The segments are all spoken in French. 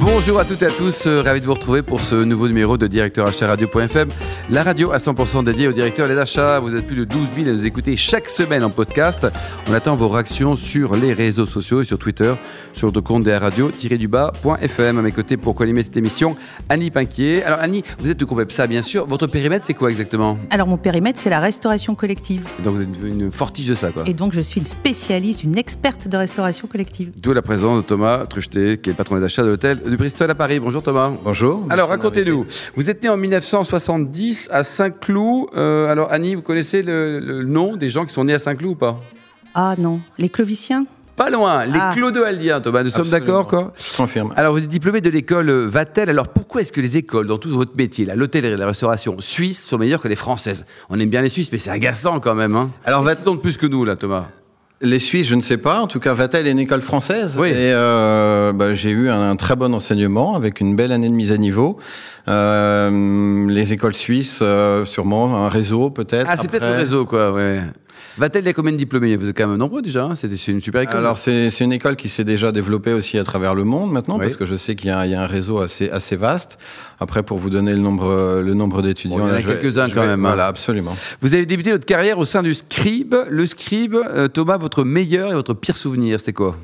Bonjour à toutes et à tous, euh, ravi de vous retrouver pour ce nouveau numéro de Directeur Achat Radio.fm, la radio à 100% dédiée au directeur des achats. Vous êtes plus de 12 000 à nous écouter chaque semaine en podcast. On attend vos réactions sur les réseaux sociaux et sur Twitter, sur le compte des radio-du-bas.fm. À mes côtés pour co-animer cette émission, Annie Pinquier. Alors Annie, vous êtes du groupe EPSA bien sûr. Votre périmètre c'est quoi exactement? Alors mon périmètre c'est la restauration collective. Donc vous êtes une, une fortige de ça quoi. Et donc je suis une spécialiste, une experte de restauration collective. D'où la présence de Thomas Trucheté, qui est le patron des achats de l'hôtel Bristol à Paris. Bonjour Thomas. Bonjour. Alors racontez-nous, vous êtes né en 1970 à Saint-Cloud. Euh, alors Annie, vous connaissez le, le nom des gens qui sont nés à Saint-Cloud ou pas? Ah non, les cloviciens? Pas loin, les Ah. Clodoaldiens, Thomas, nous sommes d'accord quoi? Je confirme. Alors vous êtes diplômé de l'école Vatel, alors pourquoi est-ce que les écoles dans tout votre métier, l'hôtellerie et la restauration suisse, sont meilleures que les françaises? On aime bien les Suisses, mais c'est agaçant quand même. Hein Alors, Vatel de plus que nous là, Thomas? Les Suisses, je ne sais pas. En tout cas, Vatel est une école française. Oui. Et euh, bah, j'ai eu un, un très bon enseignement avec une belle année de mise à niveau. Euh, les écoles suisses, euh, sûrement un réseau peut-être. Ah, c'est peut-être le réseau quoi, ouais. Vatel, il y a combien de diplômés Vous êtes quand même nombreux déjà, hein c'est une super école. Alors c'est une école qui s'est déjà développée aussi à travers le monde maintenant, Oui. parce que je sais qu'il y, a un- il y a un réseau assez assez vaste. Après, pour vous donner le nombre le nombre d'étudiants, Bon, il y en a quelques-uns quand vais- même, hein. Voilà, absolument. Vous avez débuté votre carrière au sein du Scribe. Le Scribe, euh, Thomas, votre meilleur et votre pire souvenir, c'est quoi?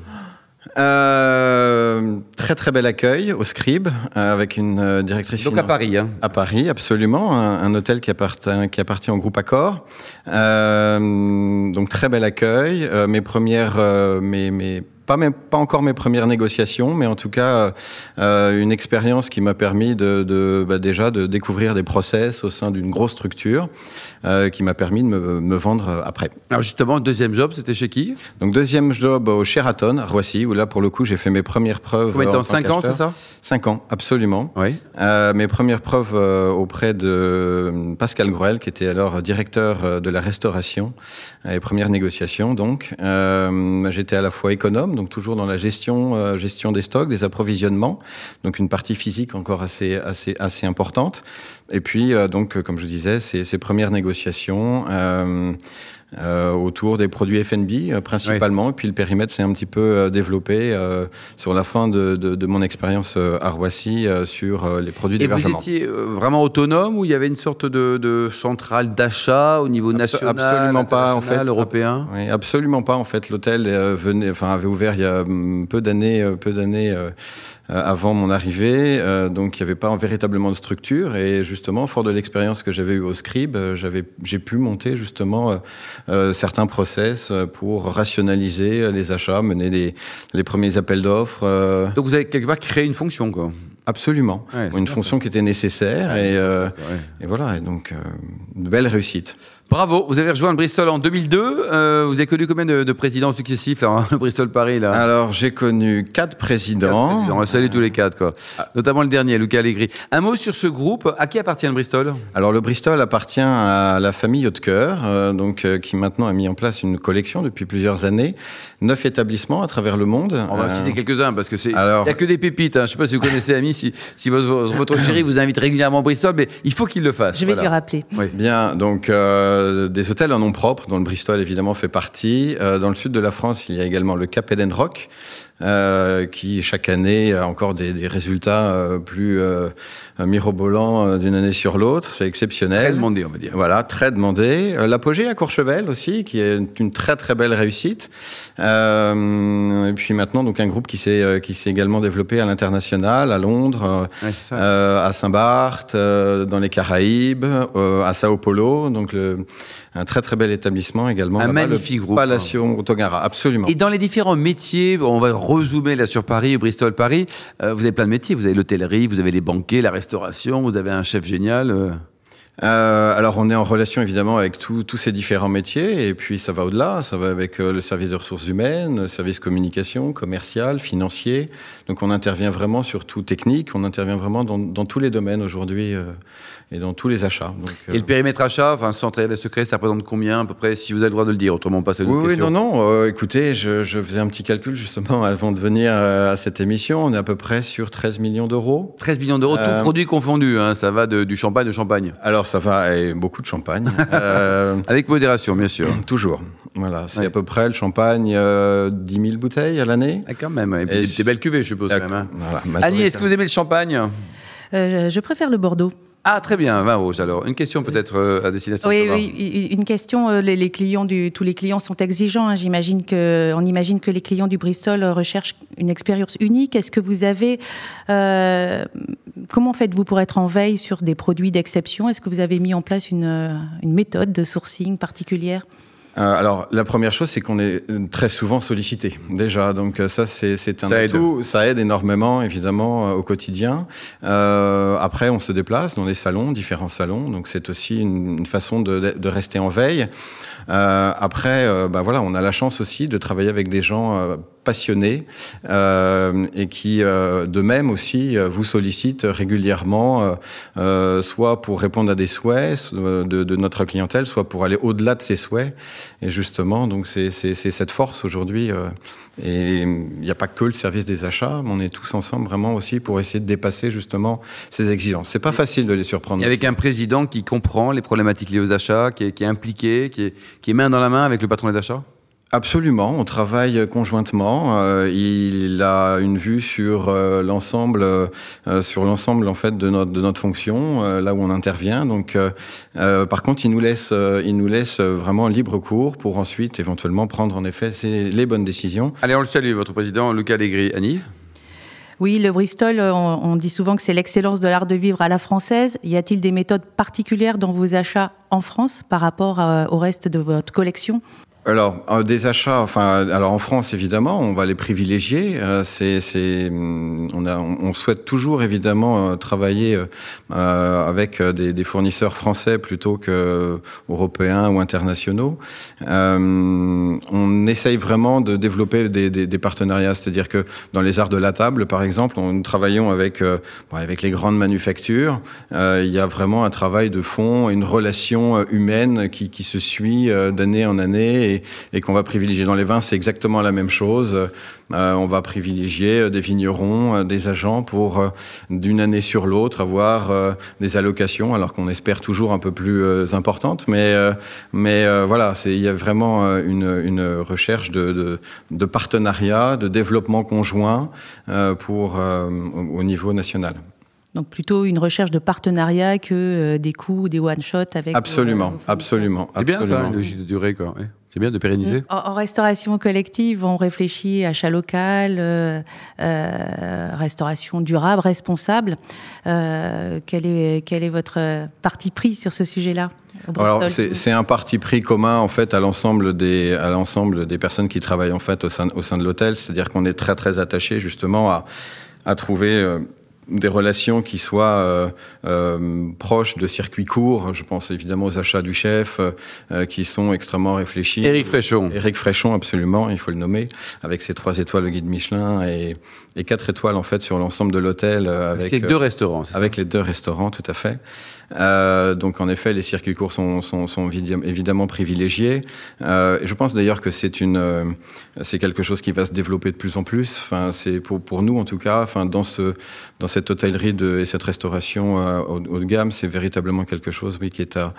Euh, très très bel accueil au Scribe euh, avec une euh, directrice Donc à Paris. Hein. À Paris, absolument, un, un hôtel qui appartient, qui appartient au groupe Accor. Euh, donc très bel accueil. Euh, mes premières, euh, mes, mes, pas, mes- pas encore mes premières négociations, mais en tout cas euh, une expérience qui m'a permis de, de bah, déjà de découvrir des process au sein d'une grosse structure, euh, qui m'a permis de me, me vendre après. Alors justement, deuxième job, c'était chez qui? Donc deuxième job au Sheraton à Roissy, où là pour le coup j'ai fait mes premières preuves. Combien de en temps tant 5 ans, c'est ça? Cinq ans, absolument. Oui. Euh, mes premières preuves euh, auprès de euh, Pascal Gruel, qui était alors directeur euh, de la restauration, euh, les premières négociations. Donc, euh, j'étais à la fois économe, donc toujours dans la gestion, euh, gestion des stocks, des approvisionnements, donc une partie physique encore assez, assez, assez importante. Et puis, euh, donc, euh, comme je disais, ces, ces premières négociations. Euh, autour des produits F&B euh, principalement, et puis le périmètre s'est un petit peu euh, développé sur la fin de, de, de mon expérience à Roissy sur les produits Et vous d'hébergement. étiez vraiment autonome ou il y avait une sorte de, de centrale d'achat au niveau national, absolument pas, en fait. européen? Oui, absolument pas. En fait, l'hôtel venait, enfin, avait ouvert il y a hum, peu d'années, peu d'années avant mon arrivée, euh, donc il n'y avait pas véritablement de structure. Et justement, fort de l'expérience que j'avais eue au Scribe, euh, j'avais, j'ai pu monter justement euh, euh, certains process euh, pour rationaliser euh, les achats, mener les, les premiers appels d'offres. euh, Donc vous avez quelque part créé une fonction, quoi. Absolument, Ouais, une fonction qui était nécessaire. Ouais, et, c'est euh, ça, et voilà, et donc euh, une belle réussite. Bravo, vous avez rejoint le Bristol en 2002. Euh, vous avez connu combien de, de présidents successifs, là, hein, le Bristol Paris là? Alors, j'ai connu quatre présidents. On va saluer tous les quatre, quoi. Notamment le dernier, Luca Allegri. Un mot sur ce groupe. À qui appartient le Bristol? Alors le Bristol appartient à la famille Haute-Cœur, donc qui maintenant a mis en place une collection depuis plusieurs années, neuf établissements à travers le monde. On va citer quelques-uns parce que c'est. Il n'y a que des pépites. hein. Je ne sais pas si vous connaissez Ami, si, si votre, votre chéri vous invite régulièrement au Bristol, mais il faut qu'il le fasse. Je vais Voilà. lui rappeler. Oui. Bien, donc euh, des hôtels en nom propre, dont le Bristol évidemment fait partie. Euh, dans le sud de la France, il y a également le Cap Eden Rock, euh, qui chaque année a encore des, des résultats euh, plus euh, mirobolants d'une année sur l'autre. C'est exceptionnel. Très demandé, on va dire. Voilà, très demandé. L'apogée à Courchevel aussi, qui est une très très belle réussite. Et puis maintenant, donc un groupe qui s'est qui s'est également développé à l'international, à Londres, Ouais, à Saint-Barth, dans les Caraïbes, à Sao Paulo. Donc le, un très très bel établissement également. Un magnifique le groupe, Palacio Tongara, absolument. Et dans les différents métiers, on va rezoomer là sur Paris, Bristol, Paris. euh, vous avez plein de métiers. Vous avez l'hôtellerie, vous avez les banquets, la restauration, vous avez un chef génial. Euh. Alors on est en relation évidemment avec tous tous ces différents métiers et puis ça va au-delà, ça va avec euh, le service de ressources humaines, le service communication, commercial, financier. Donc on intervient vraiment sur tout technique, on intervient vraiment dans, dans tous les domaines aujourd'hui euh, et dans tous les achats. Donc, Et le périmètre achat, enfin, sans trahir le secret, ça représente combien à peu près, si vous avez le droit de le dire, autrement pas c'est une Oui, oui, question. non, non. écoutez, je, je faisais un petit calcul justement avant de venir à cette émission. On est à peu près sur 13 millions d'euros. 13 millions d'euros, Euh, tout produit confondu, hein, ça va de- du champagne au champagne. Alors Alors ça va, et beaucoup de champagne. euh, Avec modération, bien sûr. Toujours. Voilà, c'est ouais. à peu près le champagne, euh, 10 000 bouteilles à l'année. Ah, quand même, et, et des belles cuvées, je suppose. Quand même, hein. voilà, Annie, est-ce que vous aimez le champagne? Euh, Je préfère le Bordeaux. Ah, très bien, vin rouge. Alors, une question peut-être euh, à destination Oui, oui, une question. euh, Les, les, clients du, tous les clients sont exigeants. Hein. J'imagine que, on imagine que les clients du Bristol recherchent une expérience unique. Est-ce que vous avez, euh, comment faites-vous pour être en veille sur des produits d'exception? Est-ce que vous avez mis en place une, une méthode de sourcing particulière? Euh, alors, la première chose, c'est qu'on est très souvent sollicité, déjà. Donc, ça, c'est un ça atout. Aide. Ça aide énormément, évidemment, euh, au quotidien. Euh, après, on se déplace dans les salons, différents salons. Donc, c'est aussi une, une façon de, de, rester en veille. Euh, après, bah, voilà, on a la chance aussi de travailler avec des gens passionnés euh, et qui, euh, de même aussi, vous sollicitent régulièrement, euh, soit pour répondre à des souhaits de, de, notre clientèle, soit pour aller au-delà de ces souhaits. Et justement, donc c'est cette force aujourd'hui. et il n'y a pas que le service des achats, mais on est tous ensemble vraiment aussi pour essayer de dépasser justement ces exigences. C'est pas facile de les surprendre. Et avec un président qui comprend les problématiques liées aux achats, qui est, qui est impliqué, qui est, qui est main dans la main avec le patron des achats? Absolument, on travaille conjointement. Euh, il a une vue sur euh, l'ensemble, euh, sur l'ensemble en fait de notre de notre fonction, là où on intervient. Donc, par contre, il nous laisse, il nous laisse vraiment libre cours pour ensuite éventuellement prendre en effet les bonnes décisions. Allez, on le salue, votre président Lucas Legris, Annie. Oui, le Bristol, on, on dit souvent que c'est l'excellence de l'art de vivre à la française. Y a-t-il des méthodes particulières dans vos achats en France par rapport à, au reste de votre collection? Alors, euh, des achats, enfin, alors en France, évidemment, on va les privilégier. Euh, c'est, on, souhaite toujours, évidemment, euh, travailler avec des, fournisseurs français plutôt que européens ou internationaux. On essaye vraiment de développer des, partenariats, c'est-à-dire que dans les arts de la table, par exemple, on, nous travaillons avec, avec les grandes manufactures. il y a vraiment un travail de fond, une relation humaine qui, se suit d'année en année. Et, qu'on va privilégier. Dans les vins, c'est exactement la même chose. Euh, on va privilégier des vignerons, euh, des agents pour euh, d'une année sur l'autre avoir des allocations, alors qu'on espère toujours un peu plus importantes. Mais, mais voilà, il y a vraiment une, une recherche de, de, de, partenariat, de développement conjoint pour, au niveau national. Donc plutôt une recherche de partenariat que des coups, des one-shots avec. Absolument, absolument. C'est bien ça, une logique de durée, quoi. Oui. C'est bien de pérenniser. En, en, restauration collective, on réfléchit achat local, euh, euh, restauration durable, responsable. Euh, quel, est, quel est votre parti pris sur ce sujet-là alors c'est un parti pris commun en fait à l'ensemble des à l'ensemble des personnes qui travaillent en fait au sein au sein de l'hôtel, c'est-à-dire qu'on est très très attaché justement à à trouver euh, des relations qui soient euh, euh, proches de circuits courts. Je pense évidemment aux achats du chef, euh, qui sont extrêmement réfléchis. Éric Fréchon. Éric Fréchon, absolument, il faut le nommer, avec ses trois étoiles au guide Michelin et, et quatre étoiles en fait sur l'ensemble de l'hôtel. avec les deux restaurants. Avec ça? les deux restaurants, tout à fait. Euh, donc en effet, les circuits courts sont, sont, sont évidemment privilégiés. Euh, je pense d'ailleurs que c'est euh, quelque chose qui va se développer de plus en plus. Enfin, c'est pour pour nous en tout cas. Enfin, dans ce, dans cette hôtellerie de, et cette restauration euh, haut, haut, de gamme, c'est véritablement quelque chose, oui, qui est à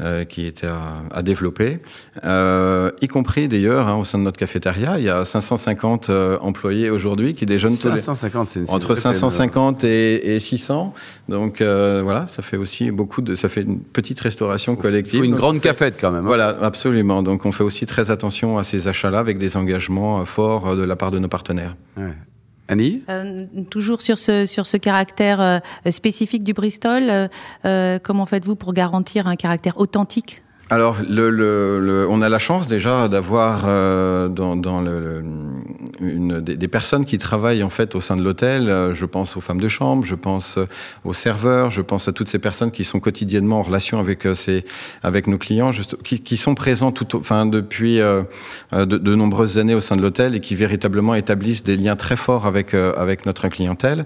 euh, qui était à, à développer, euh, y compris d'ailleurs hein, au sein de notre cafétéria. Il y a 550 euh, employés aujourd'hui qui déjeunent 550, c'est entre 550 et, et, 600. Donc voilà, ça fait aussi beaucoup de, ça fait une petite restauration collective. Une grande cafette quand même. Hein. Voilà, absolument. Donc on fait aussi très attention à ces achats-là avec des engagements forts de la part de nos partenaires. Ouais. Annie? Euh, Toujours sur ce, sur ce caractère euh, spécifique du Bristol, euh, comment faites-vous pour garantir un caractère authentique? Alors, on a la chance déjà d'avoir euh, des, personnes qui travaillent en fait au sein de l'hôtel. Je pense aux femmes de chambre, je pense aux serveurs, je pense à toutes ces personnes qui sont quotidiennement en relation avec nos clients, qui, sont présents depuis euh, de, nombreuses années au sein de l'hôtel et qui véritablement établissent des liens très forts avec notre clientèle.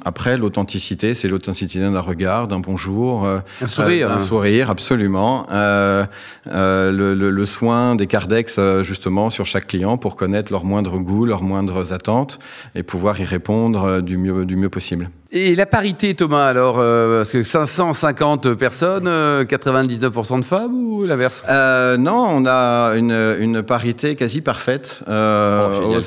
Euh, après, l'authenticité, c'est l'authenticité d'un regard, d'un bonjour, un sourire, un sourire absolument. Euh, euh, le, le, le, soin des cardex, justement, sur chaque client pour connaître leurs moindres goûts, leurs moindres attentes et pouvoir y répondre du mieux, du mieux possible. Et la parité, Thomas, alors, euh, parce que 550 personnes, euh, 99% de femmes ou l'inverse? Euh, non, on a une, une parité quasi parfaite. Euh, Oh, ouais,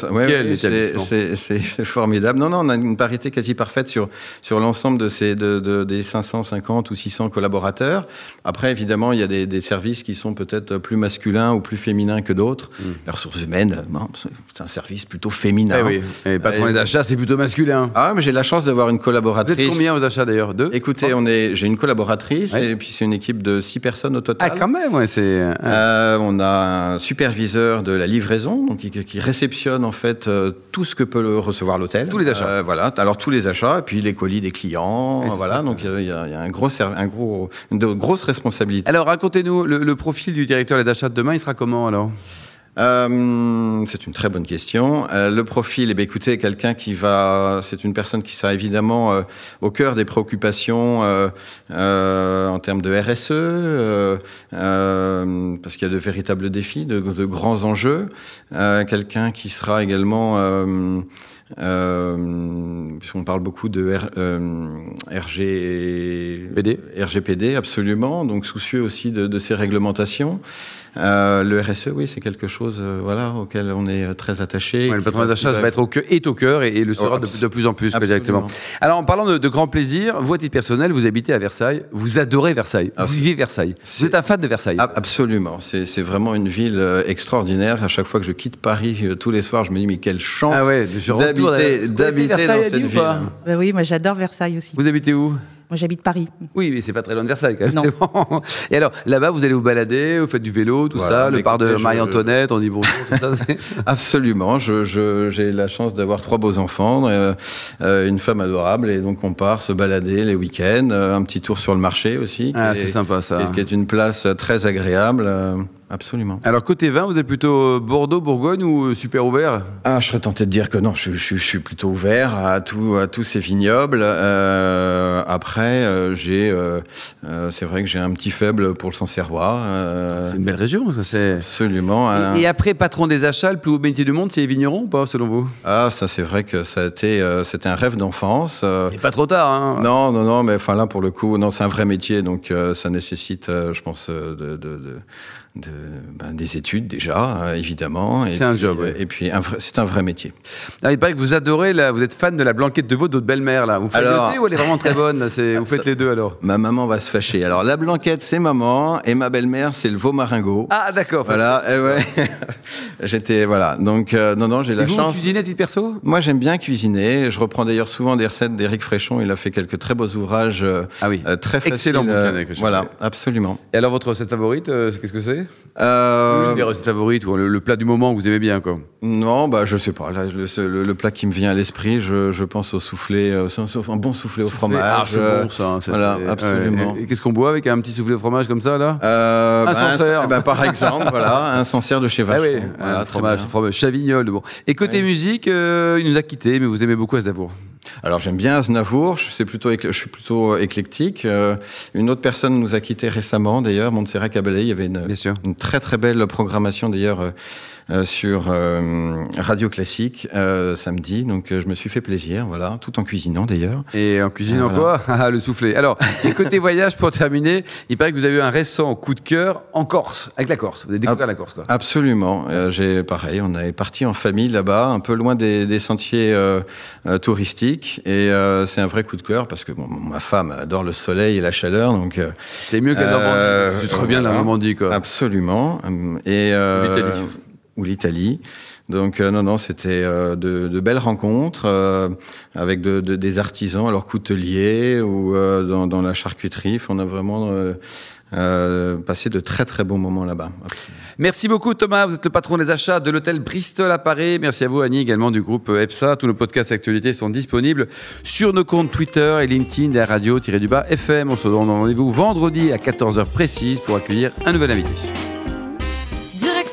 c'est- formidable. Non, non, on a une parité quasi parfaite sur, sur l'ensemble de ces, de, de- des 550 ou 600 collaborateurs. Après, évidemment, il y a des, des services qui sont peut-être plus masculins ou plus féminins que d'autres. Les ressources humaines, c'est un service plutôt féminin. Eh oui, et patron Et- des achats, c'est plutôt masculin. Ah, mais j'ai la chance d'avoir une Vous collaboratrice. êtes combien aux achats d'ailleurs? Deux? Écoutez, on est, j'ai une collaboratrice Ouais. et puis c'est une équipe de six personnes au total. Ah, quand même, ouais, c'est. Euh, on a un superviseur de la livraison, donc qui, qui réceptionne en fait euh, tout ce que peut le recevoir l'hôtel. Tous les achats. Euh, voilà, alors tous les achats, et puis les colis des clients. Voilà, ça. donc il y y a un gros, un gros, de grosses responsabilités. Alors, racontez-nous, le, le profil du directeur des achats de demain, il sera comment alors? Euh, c'est une très bonne question. Euh, le profil, eh bien, écoutez, quelqu'un qui va, c'est une personne qui sera évidemment euh, au cœur des préoccupations en termes de RSE, parce qu'il y a de véritables défis, de, de grands enjeux. Quelqu'un qui sera également euh, puisqu'on parle beaucoup de R- euh, RG... PD. RGPD, absolument, donc soucieux aussi de, de ces réglementations. Euh, le RSE, oui, c'est quelque chose euh, voilà, auquel on est euh, très attaché. Ouais, Le patron des achats va être au cœur, est au cœur et, et le sera Oh, de, plus en plus directement. Alors, en parlant de, de grand plaisir, vous, à titre personnel, vous habitez à Versailles, vous adorez Versailles, Ah, vous c'est- vivez Versailles. Vous êtes un fan de Versailles. Absolument, c'est vraiment une ville extraordinaire. À chaque fois que je quitte Paris euh, tous les soirs, je me dis mais quelle chance Ah ouais, d'habiter dans Versailles, cette ville. pas Ben oui, moi j'adore Versailles aussi. Vous habitez où? Moi j'habite Paris. Oui, mais c'est pas très loin de Versailles quand même. Non. bon. Et alors, là-bas, vous allez vous balader, vous faites du vélo, tout Voilà, ça, le parc de je- Marie-Antoinette, on dit bonjour, tout ça. Absolument, je- je- j'ai la chance d'avoir trois beaux enfants, euh, euh, une femme adorable, et donc on part se balader les week-ends, euh, un petit tour sur le marché aussi, Ah, est, c'est sympa ça. qui est une place très agréable, euh, absolument. Alors, côté vin, vous êtes plutôt Bordeaux, Bourgogne ou euh, super ouvert? Ah, je serais tenté de dire que non, je, je- je suis plutôt ouvert à, tout, à tous ces vignobles. Euh, après, euh, j'ai, euh, euh, c'est vrai que j'ai un petit faible pour le Sancerrois. euh, C'est une belle région, ça c'est. absolument. un- Et, et après, patron des achats, le plus haut métier du monde, c'est les vignerons ou pas, selon vous? Ah, ça c'est vrai que ça a été, euh, c'était un rêve d'enfance. euh, Et pas trop tard, hein Non, non, non, mais enfin là pour le coup, non, c'est un vrai métier, donc euh, ça nécessite, euh, je pense, euh, de, de, de, de- ben, des études déjà, euh, évidemment. C'est un job, euh, ouais. Et puis c'est un vrai métier. Ah, il paraît que vous adorez, là, vous êtes fan de la blanquette de veau de votre belle-mère, là. Vous faites Alors- le thé ou elle est vraiment très bonne là, Vous faites les deux alors? Ma maman va se fâcher. Alors la blanquette c'est maman et ma belle-mère c'est le veau maringot. Ah, d'accord. Voilà, eh ouais. J'étais voilà. Donc euh, non non, j'ai la vous, vous chance. cuisinez à titre perso? Moi, j'aime bien cuisiner. Je reprends d'ailleurs souvent des recettes d'Éric Fréchon. Il a fait quelques très beaux ouvrages euh, Ah oui. euh, très faciles. Excellent bouquin. Voilà, absolument. Et alors, votre recette favorite, qu'est-ce que c'est? Euh, Une des recettes favorites ou le, le plat du moment que vous aimez bien, quoi. Non, bah je sais pas. Là, le, le- le plat qui me vient à l'esprit, je, je pense au soufflé, euh, un bon soufflé au fromage. Ah, c'est euh, bon, ça. hein, ça, voilà, c'est- absolument. ouais. Et, et qu'est-ce qu'on boit avec un petit soufflé au fromage comme ça, là Euh, Un bah, Sancerre. par exemple, voilà, un Sancerre de chez Ah oui, Voilà, très fromage, fromage Chavignol. Bon. Et côté Ouais. musique, il nous a quittés, mais vous aimez beaucoup Aznavour. Alors j'aime bien Aznavour, je, plutôt, suis plutôt éclectique. Euh, une autre personne nous a quittés récemment, d'ailleurs, Montserrat Caballé. Il y avait une, très très belle programmation d'ailleurs euh, euh, sur euh, Radio Classique euh, samedi. Donc euh, je me suis fait plaisir, voilà, tout en cuisinant d'ailleurs. Et en Ah, en quoi? Ah, Le soufflé. Alors, et côté voyage, pour terminer, il paraît que vous avez eu un récent coup de cœur en Corse, avec la Corse. Vous avez découvert la Corse, quoi. Absolument. Euh, j'ai pareil, on est parti en famille là-bas, un peu loin des, des sentiers euh, euh, touristiques, et euh, c'est un vrai coup de cœur parce que bon, ma femme adore le soleil et la chaleur, donc euh, C'est mieux que la Euh, Normandie. C'est trop bien la voilà. Normandie, quoi. absolument. Et euh. Ou l'Italie. Donc euh, non, non, c'était euh, de, belles rencontres euh, avec de, de- des artisans, alors couteliers ou dans, la charcuterie. On a vraiment passé de très très bons moments là-bas. Merci beaucoup Thomas, vous êtes le patron des achats de l'hôtel Bristol à Paris. Merci à vous Annie également du groupe EPSA. Tous nos podcasts actualités sont disponibles sur nos comptes Twitter et LinkedIn de la radio-du-bas FM. On se donne rendez-vous vendredi à 14h précise pour accueillir un nouvel invité.